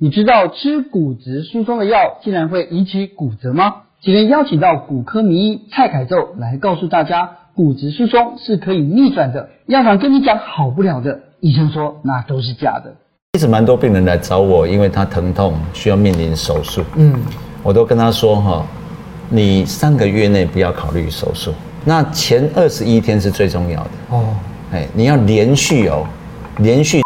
你知道吃骨质疏松的药竟然会引起骨折吗？今天邀请到骨科名医蔡凯宙来告诉大家，骨质疏松是可以逆转的。药厂跟你讲好不了的，医生说那都是假的。一直蛮多病人来找我，因为他疼痛需要面临手术。嗯，我都跟他说哈，你三个月内不要考虑手术，那前二十一天是最重要的哦。哎，你要连续哦，连续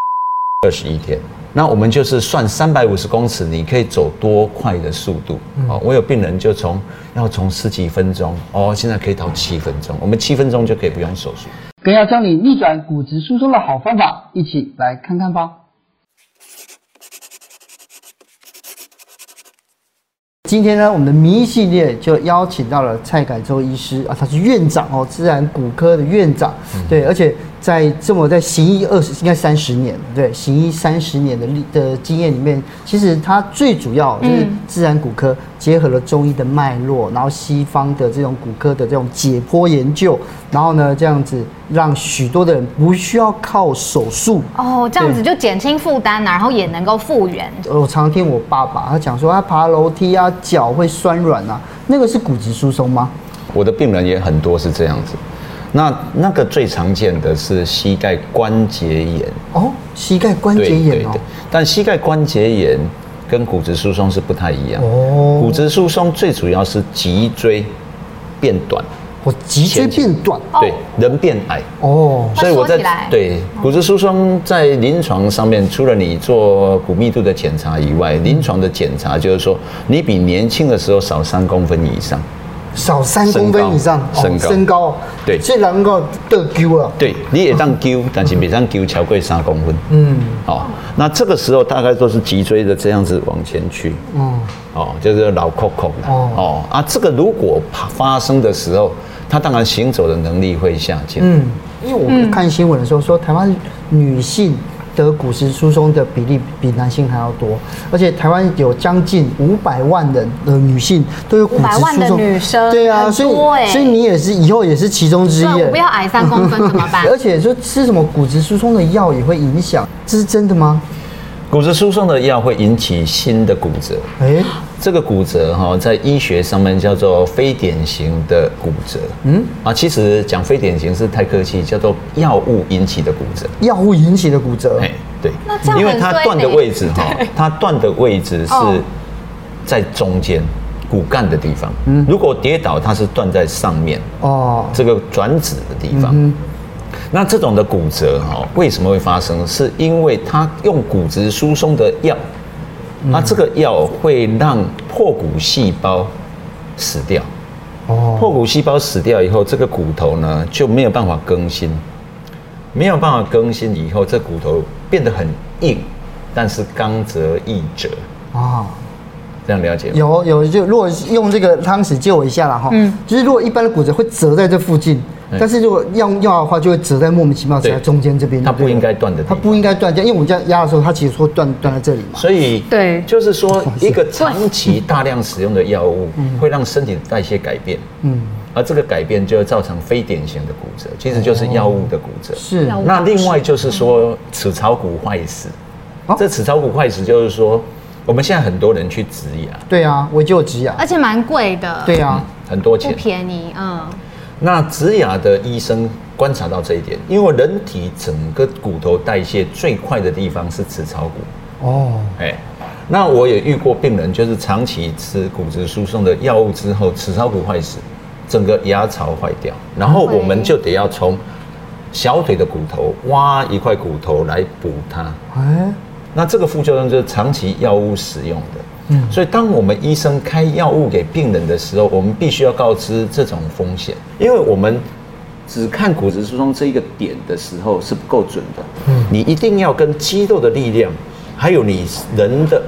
二十一天。那我们就是算三百五十公尺，你可以走多快的速度？哦，我有病人就从要从十几分钟哦，现在可以到七分钟，我们七分钟就可以不用手术。更要教你逆转骨质疏松的好方法，一起来看看吧。今天呢，我们的名医系列就邀请到了蔡改洲医师啊，他是院长哦，自然骨科的院长，对，而且在这么在行医二十应该三十年，对，行医三十年的历的经验里面，其实它最主要就是自然骨科结合了中医的脉络，然后西方的这种骨科的这种解剖研究，然后呢，这样子让许多的人不需要靠手术哦，这样子就减轻负担，然后也能够复原。我常听我爸爸他讲说，他爬楼梯啊。脚会酸软啊，那个是骨质疏松吗？我的病人也很多是这样子。那那个最常见的是膝盖关节炎。哦，膝盖关节炎哦。对对。对，但膝盖关节炎跟骨质疏松是不太一样。哦。骨质疏松最主要是脊椎变短。我脊椎变短，对，人变矮。哦，所以我在对骨质疏松在临床上面，除了你做骨密度的检查以外，临床的检查就是说，你比年轻的时候少三公分以上，少三公分以上，身高，身高，对，这能够得丢了，对，你也当丢，但是别当丢超过三公分，嗯，哦，那这个时候大概都是脊椎的这样子往前去，嗯，哦，就是老扣扣的，哦，啊，这个如果发生的时候。他当然行走的能力会下降。嗯，因为我看新闻的时候说，台湾女性得骨质疏松的比例比男性还要多，而且台湾有将近五百万人的女性都有骨质疏松。的女生，对啊，所以所以你也是以后也是其中之一。不要矮三公分怎么办？而且说吃什么骨质疏松的药也会影响，这是真的吗？骨质疏松的药会引起新的骨折。哎，这个骨折哈，在医学上面叫做非典型的骨折。嗯，啊，其实讲非典型是太客气，叫做药物引起的骨折。药物引起的骨折。哎，对。那这样因为它断的位置哈，它断的位置是在中间骨干的地方。嗯，如果跌倒，它是断在上面。哦，这个转子的地方。嗯那这种的骨折哈，为什么会发生？是因为它用骨质疏松的药，那这个药会让破骨细胞死掉。哦，破骨细胞死掉以后，这个骨头呢就没有办法更新，没有办法更新以后，这骨头变得很硬，但是刚则易折。啊，这样了解吗？有有，就如果用这个汤匙救我一下了哈。嗯，就是如果一般的骨折会折在这附近。但是如果用药的话，就会折在莫名其妙折在中间这边。它不应该断的。它不应该断掉，因为我们这样压的时候，它其实说断断在这里嘛。所以对，就是说一个长期大量使用的药物，会让身体的代谢改变。嗯。而这个改变就会造成非典型的骨折，其实就是药物的骨折。是。那另外就是说齿槽骨坏死。这齿槽骨坏死就是说，我们现在很多人去植牙。对啊，我就植牙。而且蛮贵的。对啊，很多钱。不便宜，嗯。那植牙的医生观察到这一点，因为人体整个骨头代谢最快的地方是齿槽骨。哦，哎，那我也遇过病人，就是长期吃骨质疏松的药物之后，齿槽骨坏死，整个牙槽坏掉，然后我们就得要从小腿的骨头挖一块骨头来补它。哎，那这个副作用就是长期药物使用的。嗯，所以当我们医生开药物给病人的时候，我们必须要告知这种风险，因为我们只看骨质疏松这一个点的时候是不够准的。嗯，你一定要跟肌肉的力量，还有你人的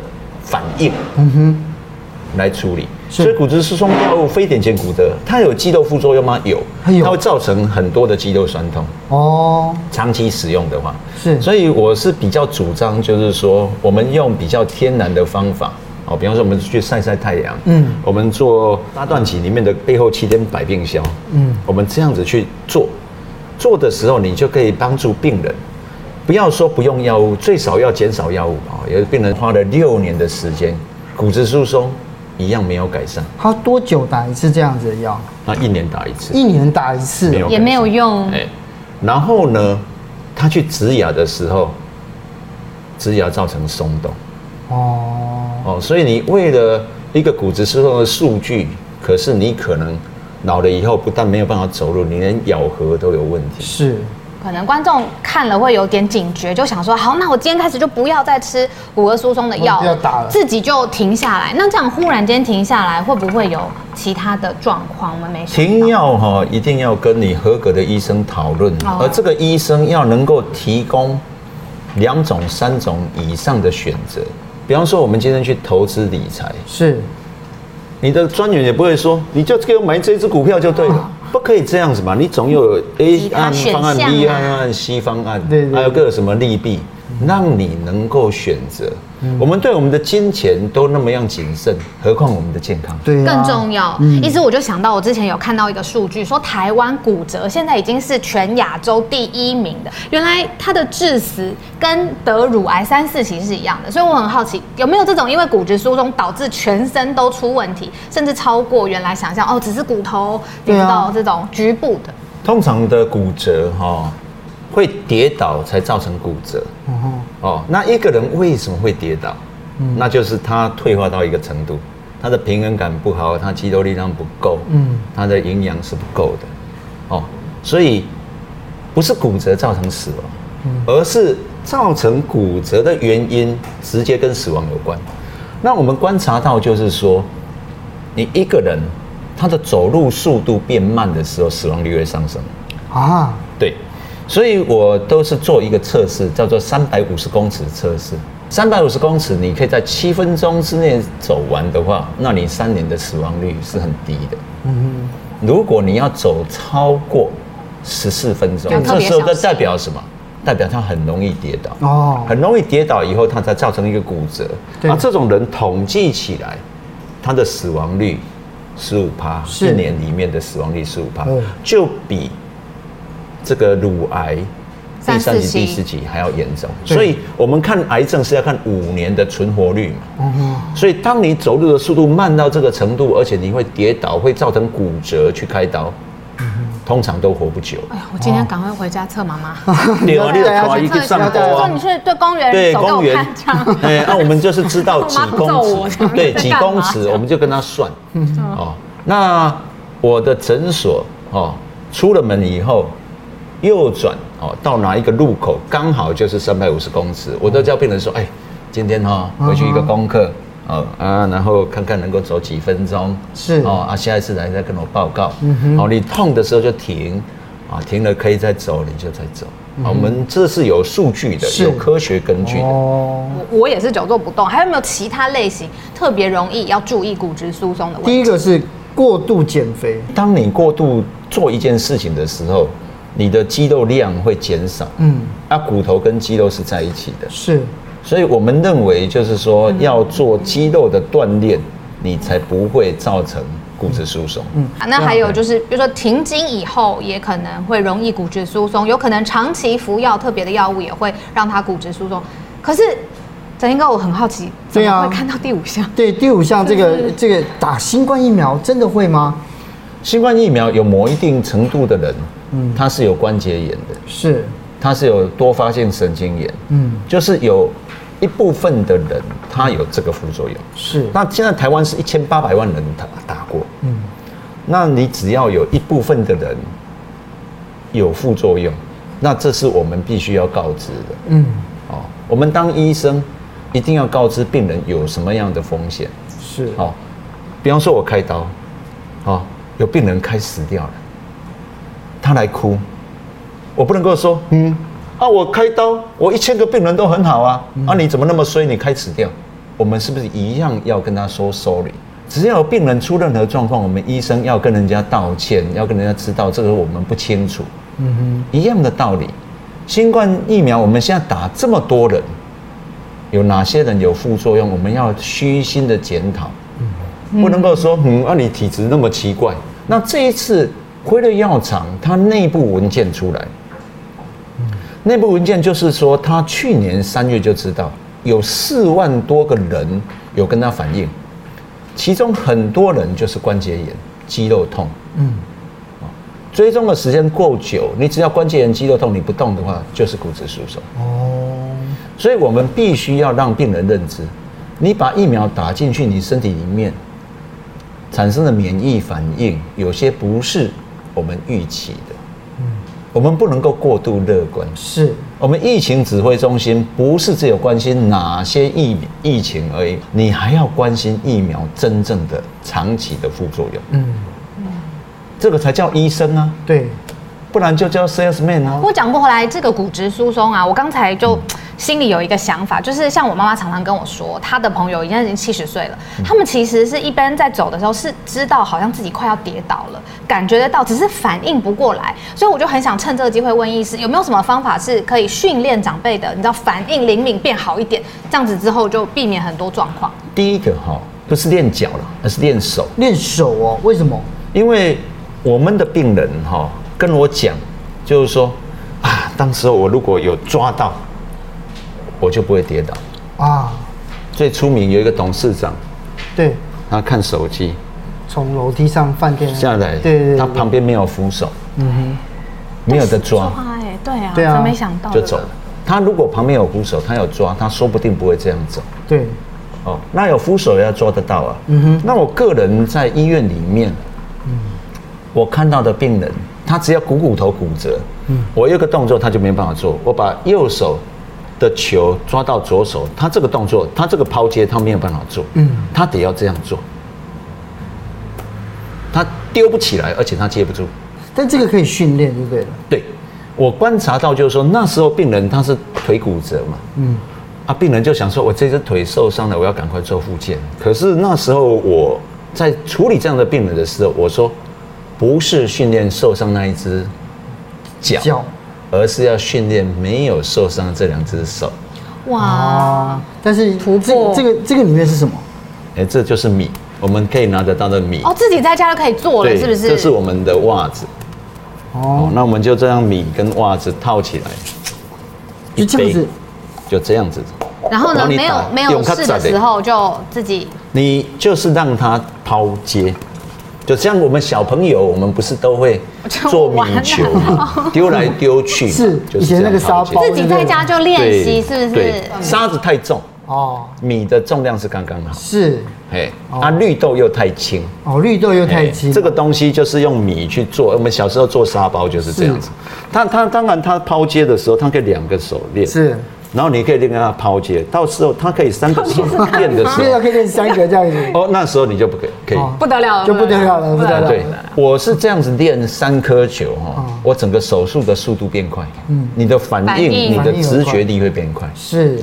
反应，嗯哼，来处理。所以骨质疏松药物非典型骨折，它有肌肉副作用吗？有，它会造成很多的肌肉酸痛。哦，长期使用的话是。所以我是比较主张，就是说我们用比较天然的方法。哦，比方说我们去晒晒太阳，嗯，我们做八段锦里面的背后七天百病消，嗯，我们这样子去做，做的时候你就可以帮助病人不要说不用药物，最少要减少药物啊。有的病人花了六年的时间，骨质疏松一样没有改善。他多久打一次这样子的药？那一年打一次。一年打一次，没也没有用。哎，然后呢，他去植牙的时候，植牙造成松动。哦哦，所以你为了一个骨质疏松的数据，可是你可能老了以后不但没有办法走路，你连咬合都有问题。是。可能观众看了会有点警觉，就想说：好，那我今天开始就不要再吃骨骼疏松的药，要打了，自己就停下来。那这样忽然间停下来，会不会有其他的状况？我们没停药哈，一定要跟你合格的医生讨论，而这个医生要能够提供两种、三种以上的选择。比方说，我们今天去投资理财，是你的专员也不会说，你就给我买这只股票就对了。不可以这样子嘛？你总有 A 案方案、B 案、C 方案，对，还有个什么利弊，让你能够选择。我们对我们的金钱都那么样谨慎，何况我们的健康？对，更重要。嗯、一直我就想到，我之前有看到一个数据，说台湾骨折现在已经是全亚洲第一名的。原来它的致死跟得乳癌三四期是一样的，所以我很好奇，有没有这种因为骨质疏松导致全身都出问题，甚至超过原来想象哦，只是骨头，你知道这种局部的。通常的骨折哈。会跌倒才造成骨折。哦，那一个人为什么会跌倒？那就是他退化到一个程度，他的平衡感不好，他肌肉力量不够，嗯，他的营养是不够的。哦，所以不是骨折造成死亡，而是造成骨折的原因直接跟死亡有关。那我们观察到，就是说，你一个人他的走路速度变慢的时候，死亡率会上升。啊，对。所以我都是做一个测试，叫做三百五十公尺测试。三百五十公尺，你可以在七分钟之内走完的话，那你三年的死亡率是很低的。嗯，如果你要走超过十四分钟，这时候就代表什么？代表他很容易跌倒。哦，很容易跌倒以后，他才造成一个骨折。那这种人统计起来，他的死亡率十五趴，一年里面的死亡率十五趴，就比。这个乳癌第三级、第四级还要严重，所以我们看癌症是要看五年的存活率嘛。所以当你走路的速度慢到这个程度，而且你会跌倒，会造成骨折，去开刀，通常都活不久。哎呀，我今天赶快回家测妈妈。你啊，你可以去上班啊。你去对公园，对公园。哎，那我们就是知道 几公尺，对几公尺，我们就跟他算。哦，那我的诊所哦，出了门以后。右转哦，到哪一个路口刚好就是三百五十公尺，我都叫病人说：“哎，今天哈回去一个功课哦啊，然后看看能够走几分钟是哦啊，下一次来再跟我报告。嗯哼，哦，你痛的时候就停啊，停了可以再走，你就再走。我们这是有数据的，有科学根据的。哦，我我也是久坐不动，还有没有其他类型特别容易要注意骨质疏松的问题？第一个是过度减肥，当你过度做一件事情的时候。你的肌肉量会减少，嗯，啊，骨头跟肌肉是在一起的，是，所以我们认为就是说要做肌肉的锻炼，你才不会造成骨质疏松。嗯，那还有就是，比如说停经以后也可能会容易骨质疏松，有可能长期服药特别的药物也会让它骨质疏松。可是，展聂哥，我很好奇，怎么会看到第五项？对，第五项这个这个打新冠疫苗真的会吗？新冠疫苗有某一定程度的人。嗯，它是有关节炎的，是，它是有多发性神经炎，嗯，就是有一部分的人他有这个副作用，是。那现在台湾是一千八百万人打打过，嗯，那你只要有一部分的人有副作用，那这是我们必须要告知的，嗯，哦，我们当医生一定要告知病人有什么样的风险，是，哦，比方说我开刀，哦，有病人开死掉了。他来哭，我不能够说，嗯，啊，我开刀，我一千个病人都很好啊，嗯、啊，你怎么那么衰？你开始掉，我们是不是一样要跟他说 sorry？只要有病人出任何状况，我们医生要跟人家道歉，要跟人家知道这个我们不清楚，嗯哼，一样的道理。新冠疫苗我们现在打这么多人，有哪些人有副作用？我们要虚心的检讨，嗯、不能够说，嗯，啊，你体质那么奇怪，那这一次。辉瑞药厂，它内部文件出来，内部文件就是说，他去年三月就知道有四万多个人有跟他反映，其中很多人就是关节炎、肌肉痛。嗯，追踪的时间够久，你只要关节炎、肌肉痛你不动的话，就是骨质疏松。哦，所以我们必须要让病人认知，你把疫苗打进去，你身体里面产生的免疫反应，有些不是我们预期的。我们不能够过度乐观。是我们疫情指挥中心不是只有关心哪些疫疫情而已，你还要关心疫苗真正的长期的副作用。嗯，这个才叫医生啊。对，不然就叫 salesman 啊。我讲过来，这个骨质疏松啊，我刚才就。嗯心里有一个想法，就是像我妈妈常常跟我说，她的朋友已经已经七十岁了，他们其实是一般在走的时候是知道好像自己快要跌倒了，感觉得到，只是反应不过来。所以我就很想趁这个机会问医师，有没有什么方法是可以训练长辈的？你知道反应灵敏变好一点，这样子之后就避免很多状况。第一个哈，不是练脚了，而是练手。练手哦？为什么？因为我们的病人哈跟我讲，就是说啊，当时我如果有抓到。我就不会跌倒啊！最出名有一个董事长，对，他看手机，从楼梯上饭店下来，对对，他旁边没有扶手，嗯哼，没有得抓，哎，对啊，对啊，没想到就走了。他如果旁边有扶手，他有抓，他说不定不会这样走。对，哦，那有扶手也要抓得到啊。嗯哼，那我个人在医院里面，嗯，我看到的病人，他只要股骨头骨折，嗯，我有个动作他就没办法做，我把右手。的球抓到左手，他这个动作，他这个抛接，他没有办法做，嗯，他得要这样做，他丢不起来，而且他接不住，但这个可以训练，对不对？对，我观察到就是说，那时候病人他是腿骨折嘛，嗯，啊，病人就想说，我这只腿受伤了，我要赶快做复健。可是那时候我在处理这样的病人的时候，我说，不是训练受伤那一只脚。而是要训练没有受伤的这两只手。哇！但是这这个这个里面是什么？哎，这就是米，我们可以拿得到的米。哦，自己在家就可以做了，是不是？这是我们的袜子。哦，那我们就这样米跟袜子套起来，就这样子，就这样子。然后呢，没有没有事的时候就自己。你就是让它抛接。就像我们小朋友，我们不是都会做米球嘛，丢来丢去。是，以前那个沙包。自己在家就练习，是不是？对，沙子太重哦，米的重量是刚刚好。是，哎，啊，绿豆又太轻。哦，绿豆又太轻。这个东西就是用米去做，我们小时候做沙包就是这样子。它它当然它抛接的时候，它可以两个手练。是。然后你可以练跟他抛接，到时候他可以三个手练的时候，现在可以练三个这样子。哦，那时候你就不可以，可以。不得了，就不得了了，不得了。对，我是这样子练三颗球哈，我整个手术的速度变快，嗯，你的反应、你的直觉力会变快，是。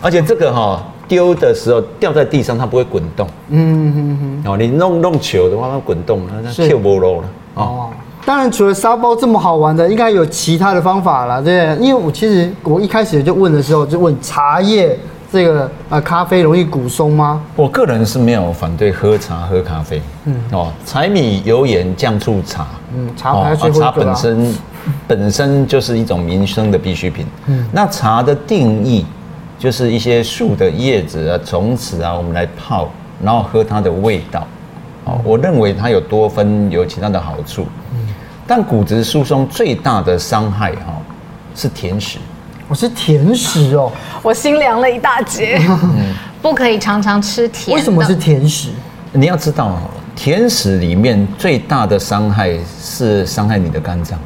而且这个哈丢的时候掉在地上，它不会滚动，嗯嗯嗯。哦，你弄弄球的话，它滚动，它跳不落了，哦。当然，除了沙包这么好玩的，应该有其他的方法了，对。因为我其实我一开始就问的时候，就问茶叶这个呃咖啡容易骨松吗？我个人是没有反对喝茶喝咖啡，嗯。哦，柴米油盐酱醋茶，嗯，茶牌最后茶本身本身就是一种民生的必需品，嗯，那茶的定义就是一些树的叶子啊、种子啊，我们来泡，然后喝它的味道，哦，嗯、我认为它有多酚，有其他的好处。但骨质疏松最大的伤害哈是甜食，我是甜食哦，我心凉了一大截。嗯，不可以常常吃甜。为什么是甜食？你要知道哦，甜食里面最大的伤害是伤害你的肝脏。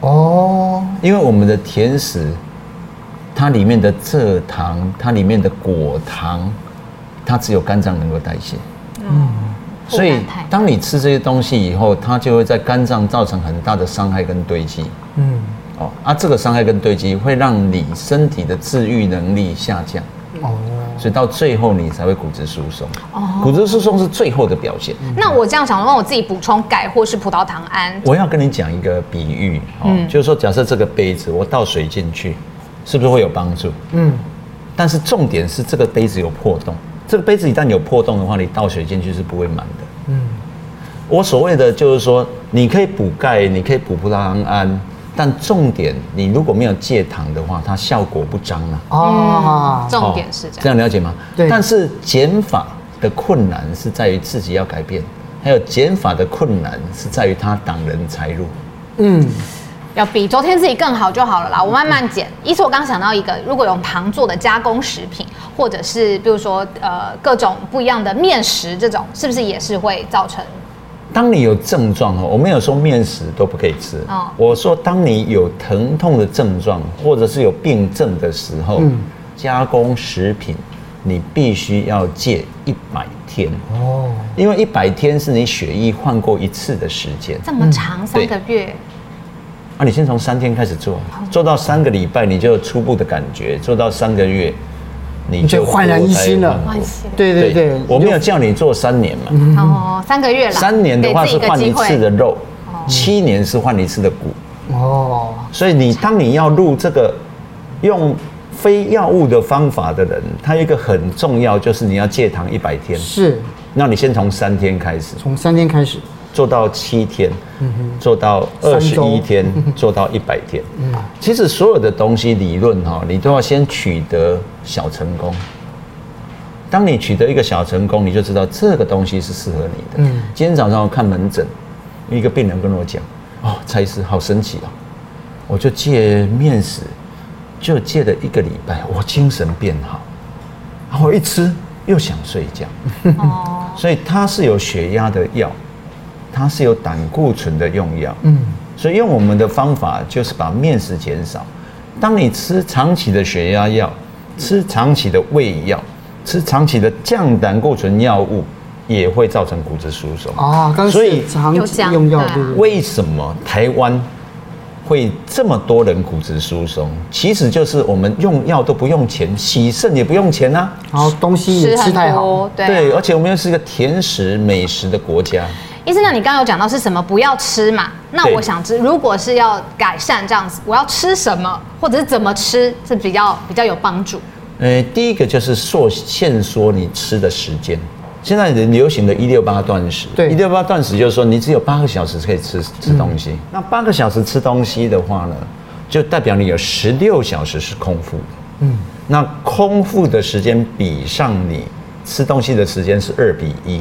哦，因为我们的甜食，它里面的蔗糖，它里面的果糖，它只有肝脏能够代谢。嗯。所以，当你吃这些东西以后，它就会在肝脏造成很大的伤害跟堆积。嗯，哦，啊，这个伤害跟堆积会让你身体的自愈能力下降。哦，所以到最后你才会骨质疏松。哦，骨质疏松是最后的表现。那我这样想，让我自己补充钙或是葡萄糖胺。我要跟你讲一个比喻，哦，就是说，假设这个杯子我倒水进去，是不是会有帮助？嗯，但是重点是这个杯子有破洞。这个杯子一旦有破洞的话，你倒水进去是不会满的。嗯，我所谓的就是说，你可以补钙，你可以补葡萄糖胺，但重点，你如果没有戒糖的话，它效果不彰啊。哦，重点是这样，这样了解吗？对。但是减法的困难是在于自己要改变，还有减法的困难是在于它挡人财路。嗯。要比昨天自己更好就好了啦。我慢慢减。一是我刚想到一个，如果用糖做的加工食品，或者是比如说呃各种不一样的面食，这种是不是也是会造成？当你有症状哦，我没有说面食都不可以吃。哦，我说当你有疼痛的症状，或者是有病症的时候，嗯，加工食品你必须要戒一百天哦，因为一百天是你血液换过一次的时间。这么长，三个月。啊，你先从三天开始做，做到三个礼拜，你就有初步的感觉；做到三个月，你就焕然一新了。对对对，我没有叫你做三年嘛。哦，三个月了。三年的话是换一次的肉，七年是换一次的骨。哦。所以你当你要入这个用非药物的方法的人，他有一个很重要，就是你要戒糖一百天。是。那你先从三天开始。从三天开始。做到七天，做到二十一天，做到一百天。其实所有的东西理论哈，你都要先取得小成功。当你取得一个小成功，你就知道这个东西是适合你的。今天早上我看门诊，一个病人跟我讲：“哦，蔡医师好神奇哦！我就戒面食，就戒了一个礼拜，我精神变好，然后一吃又想睡觉。哦，所以它是有血压的药。”它是有胆固醇的用药，嗯，所以用我们的方法就是把面食减少。当你吃长期的血压药，吃长期的胃药，吃长期的降胆固醇药物，也会造成骨质疏松啊。所以长期用药，为什么台湾会这么多人骨质疏松？其实就是我们用药都不用钱，洗肾也不用钱啊。然后东西也吃太好，对，对，而且我们又是一个甜食美食的国家。医生，那你刚刚有讲到是什么？不要吃嘛？那我想知，如果是要改善这样子，我要吃什么，或者是怎么吃是比较比较有帮助？呃，第一个就是缩限缩你吃的时间。现在人流行的一六八断食，对，一六八断食就是说你只有八个小时可以吃吃东西。嗯、那八个小时吃东西的话呢，就代表你有十六小时是空腹的。嗯，那空腹的时间比上你吃东西的时间是二比一。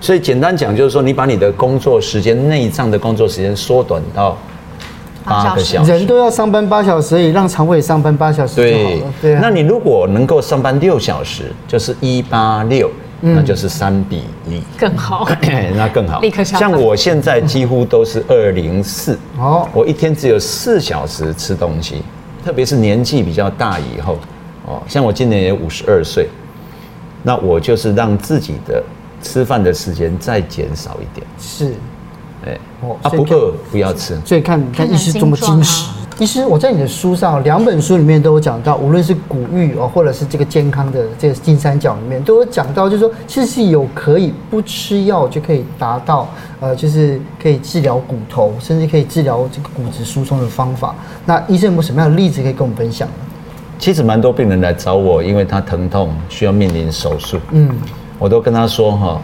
所以简单讲就是说，你把你的工作时间、内脏的工作时间缩短到八个小时。人都要上班八小时，而已，让肠胃上班八小时就好了。对，对啊。那你如果能够上班六小时，就是一八六，那就是三比一，更好。那更好。立刻像我现在几乎都是二零四。哦。我一天只有四小时吃东西，特别是年纪比较大以后，哦，像我今年也五十二岁，那我就是让自己的。吃饭的时间再减少一点，是，哎，哦啊不饿不要吃。所以看看医师这么精实，医师我在你的书上两本书里面都有讲到，无论是骨愈哦，或者是这个健康的这个金三角里面都有讲到，就是说其实是有可以不吃药就可以达到，呃，就是可以治疗骨头，甚至可以治疗这个骨质疏松的方法。那医生有没有什么样的例子可以跟我们分享呢？其实蛮多病人来找我，因为他疼痛需要面临手术，嗯。我都跟他说哈，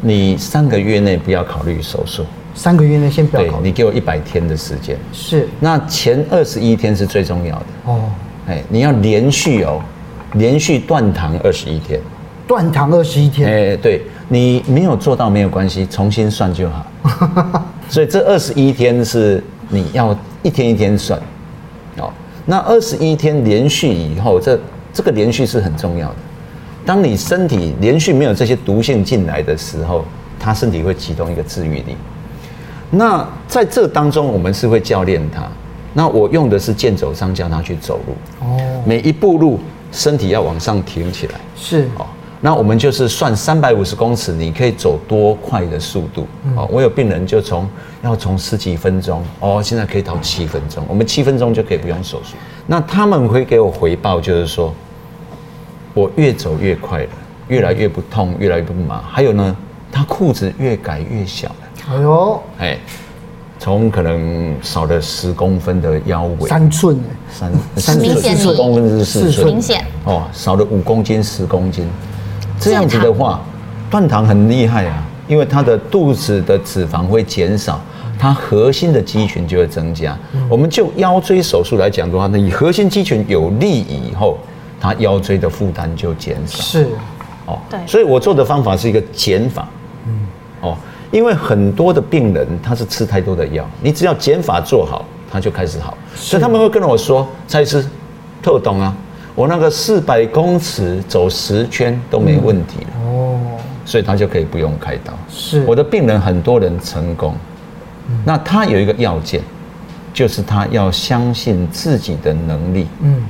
你三个月内不要考虑手术，三个月内先不要考虑。你给我一百天的时间。是。那前二十一天是最重要的哦。哎，你要连续哦，连续断糖二十一天。断糖二十一天。哎，对，你没有做到没有关系，重新算就好。所以这二十一天是你要一天一天算。哦，那二十一天连续以后，这这个连续是很重要的。当你身体连续没有这些毒性进来的时候，他身体会启动一个治愈力。那在这当中，我们是会教练他。那我用的是健走杖教他去走路。哦。每一步路，身体要往上挺起来。是。哦。那我们就是算三百五十公尺，你可以走多快的速度？哦。我有病人就从要从十几分钟，哦，现在可以到七分钟。我们七分钟就可以不用手术。那他们会给我回报，就是说。我越走越快了，越来越不痛，越来越不麻。还有呢，他裤子越改越小了。哎呦，哎，从可能少了十公分的腰围，三寸三三寸四公分是四寸，明显哦，少了五公斤十公斤。这样子的话，断糖很厉害啊，因为他的肚子的脂肪会减少，它核心的肌群就会增加。我们就腰椎手术来讲的话，那以核心肌群有利以后，它腰椎的负担就减少。是，哦，对，所以我做的方法是一个减法。嗯，哦，因为很多的病人他是吃太多的药，你只要减法做好，他就开始好。所以他们会跟我说：“蔡医师，特懂啊，我那个四百公尺走十圈都没问题了。”哦。所以他就可以不用开刀。是，我的病人很多人成功，那他有一个要件，就是他要相信自己的能力，嗯，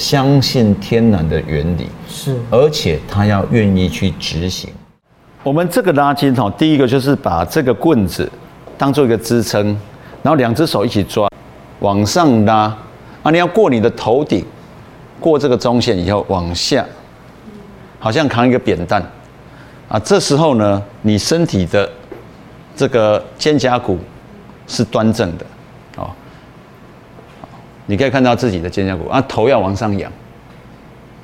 相信天然的原理，是，而且他要愿意去执行。我们这个拉筋哈，第一个就是把这个棍子当做一个支撑，然后两只手一起抓，往上拉，啊，你要过你的头顶，过这个中线以后往下，好像扛一个扁担。啊，这时候呢，你身体的这个肩胛骨是端正的，哦，你可以看到自己的肩胛骨啊，头要往上仰，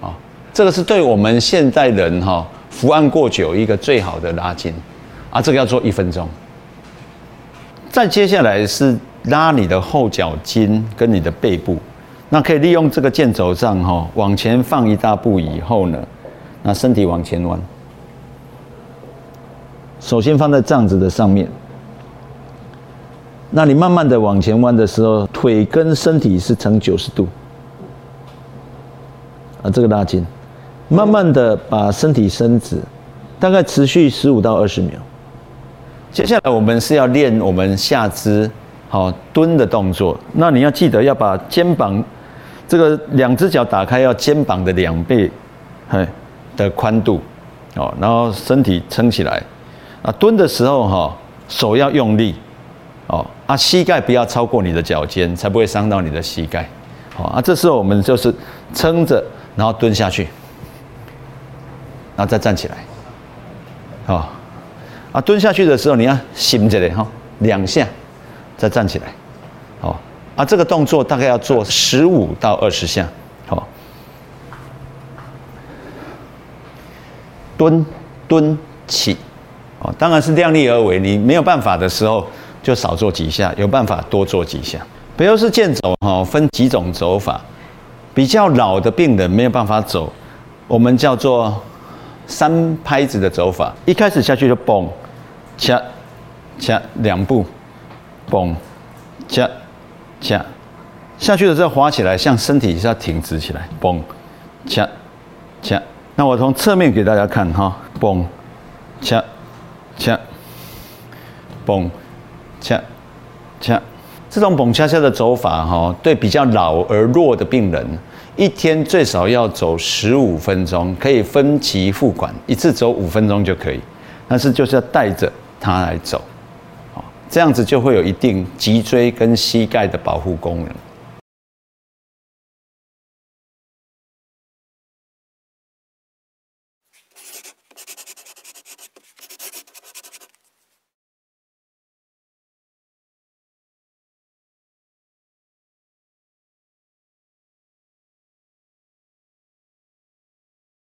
啊，这个是对我们现代人哈伏案过久一个最好的拉筋，啊，这个要做一分钟。再接下来是拉你的后脚筋跟你的背部，那可以利用这个箭轴杖哈往前放一大步以后呢，那身体往前弯。首先放在杖子的上面，那你慢慢的往前弯的时候，腿跟身体是呈九十度，啊，这个拉筋，慢慢的把身体伸直，大概持续十五到二十秒。接下来我们是要练我们下肢好蹲的动作，那你要记得要把肩膀这个两只脚打开，要肩膀的两倍，嘿的宽度，哦，然后身体撑起来。啊，蹲的时候哈，手要用力，哦，啊，膝盖不要超过你的脚尖，才不会伤到你的膝盖，好啊。这时候我们就是撑着，然后蹲下去，然后再站起来，好，啊，蹲下去的时候你要醒着嘞哈，两下，再站起来，好，啊，这个动作大概要做十五到二十下，好，蹲蹲起。哦，当然是量力而为。你没有办法的时候，就少做几下；有办法多做几下。北欧式健走哈，分几种走法。比较老的病人没有办法走，我们叫做三拍子的走法。一开始下去就蹦，恰恰两步，蹦，恰恰下去的时候滑起来，像身体是要挺直起来，蹦，恰恰。那我从侧面给大家看哈，蹦，恰。恰，蹦，恰，恰，这种蹦恰恰的走法哈，对比较老而弱的病人，一天最少要走十五分钟，可以分期付款，一次走五分钟就可以。但是就是要带着他来走，这样子就会有一定脊椎跟膝盖的保护功能。